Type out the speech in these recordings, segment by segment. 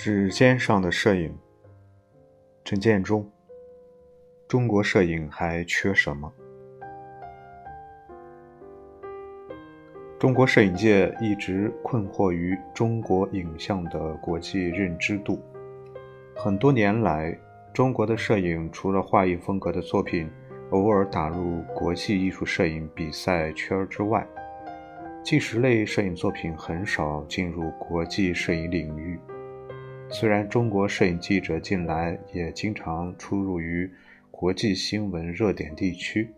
指尖上的摄影，陈建中。中国摄影还缺什么？中国摄影界一直困惑于中国影像的国际认知度。很多年来，中国的摄影除了画意风格的作品偶尔打入国际艺术摄影比赛圈之外，纪实类摄影作品很少进入国际摄影领域。虽然中国摄影记者近来也经常出入于国际新闻热点地区，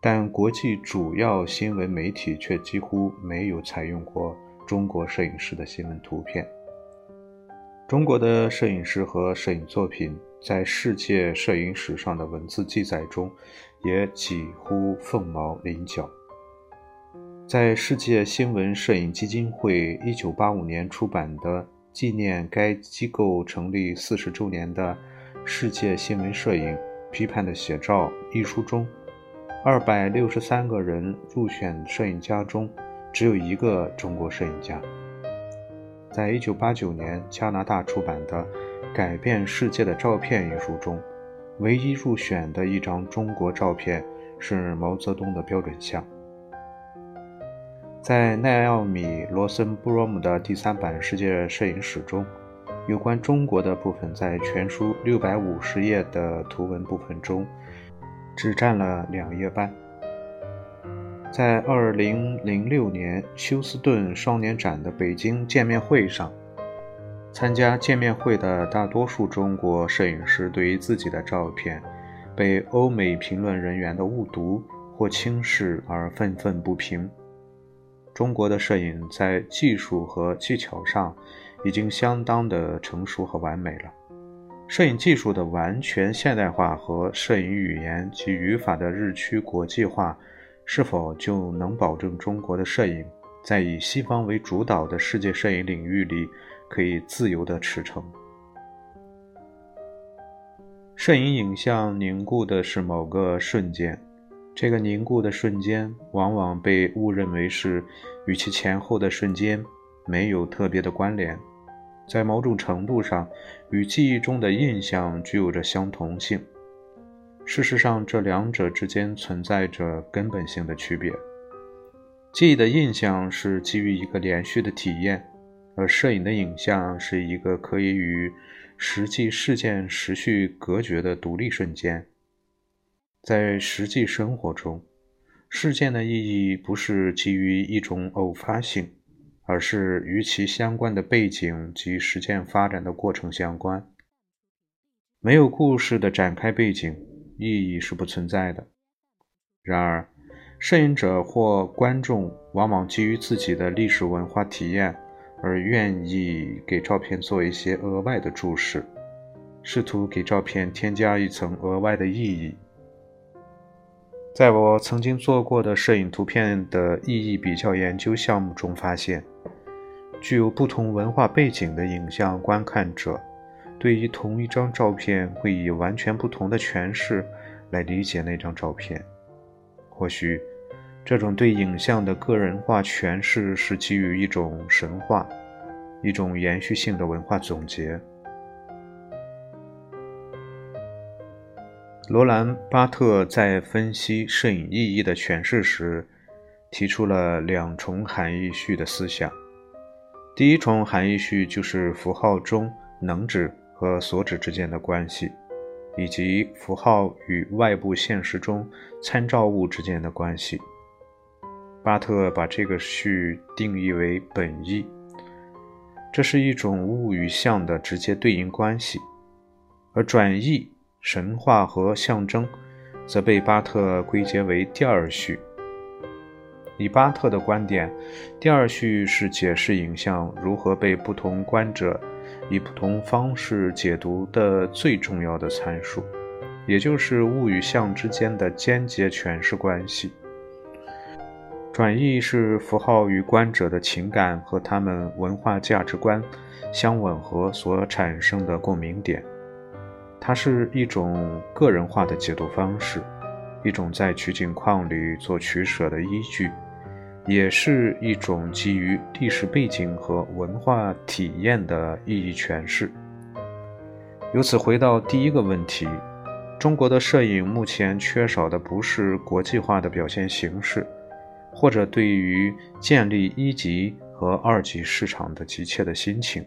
但国际主要新闻媒体却几乎没有采用过中国摄影师的新闻图片。中国的摄影师和摄影作品在世界摄影史上的文字记载中也几乎凤毛麟角。在世界新闻摄影基金会1985年出版的。纪念该机构成立四十周年的《世界新闻摄影批判的写照》一书中，二百六十三个人入选摄影家中，只有一个中国摄影家。在一九八九年加拿大出版的《改变世界的照片》一书中，唯一入选的一张中国照片是毛泽东的标准像。在奈奥米·罗森布罗姆的第三版世界摄影史中，有关中国的部分在全书六百五十页的图文部分中，只占了两页半。在二零零六年休斯顿双年展的北京见面会上，参加见面会的大多数中国摄影师对于自己的照片被欧美评论人员的误读或轻视而愤愤不平。中国的摄影在技术和技巧上已经相当的成熟和完美了。摄影技术的完全现代化和摄影语言及语法的日趋国际化，是否就能保证中国的摄影在以西方为主导的世界摄影领域里可以自由地驰骋？摄影影像凝固的是某个瞬间。这个凝固的瞬间，往往被误认为是与其前后的瞬间没有特别的关联，在某种程度上与记忆中的印象具有着相同性。事实上，这两者之间存在着根本性的区别。记忆的印象是基于一个连续的体验，而摄影的影像是一个可以与实际事件时序隔绝的独立瞬间。在实际生活中，事件的意义不是基于一种偶发性，而是与其相关的背景及事件发展的过程相关。没有故事的展开背景，意义是不存在的。然而，摄影者或观众往往基于自己的历史文化体验而愿意给照片做一些额外的注释，试图给照片添加一层额外的意义。在我曾经做过的摄影图片的意义比较研究项目中发现，具有不同文化背景的影像观看者，对于同一张照片会以完全不同的诠释来理解那张照片。或许，这种对影像的个人化诠释是基于一种神话，一种延续性的文化总结。罗兰·巴特在分析摄影意义的诠释时，提出了两重含义序的思想。第一重含义序就是符号中能指和所指之间的关系，以及符号与外部现实中参照物之间的关系。巴特把这个序定义为本意，这是一种物与象的直接对应关系，而转译。神话和象征，则被巴特归结为第二序。以巴特的观点，第二序是解释影像如何被不同观者以不同方式解读的最重要的参数，也就是物与象之间的间接诠释关系。转译是符号与观者的情感和他们文化价值观相吻合所产生的共鸣点。它是一种个人化的解读方式，一种在取景框里做取舍的依据，也是一种基于历史背景和文化体验的意义诠释。由此回到第一个问题，中国的摄影目前缺少的不是国际化的表现形式，或者对于建立一级和二级市场的急切的心情。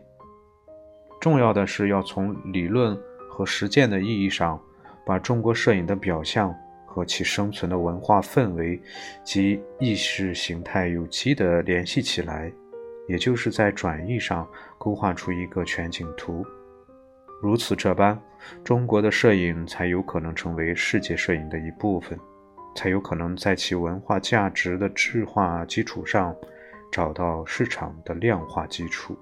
重要的是要从理论和实践的意义上，把中国摄影的表象和其生存的文化氛围及意识形态有机的联系起来，也就是在转译上勾画出一个全景图。如此这般，中国的摄影才有可能成为世界摄影的一部分，才有可能在其文化价值的质化基础上，找到市场的量化基础。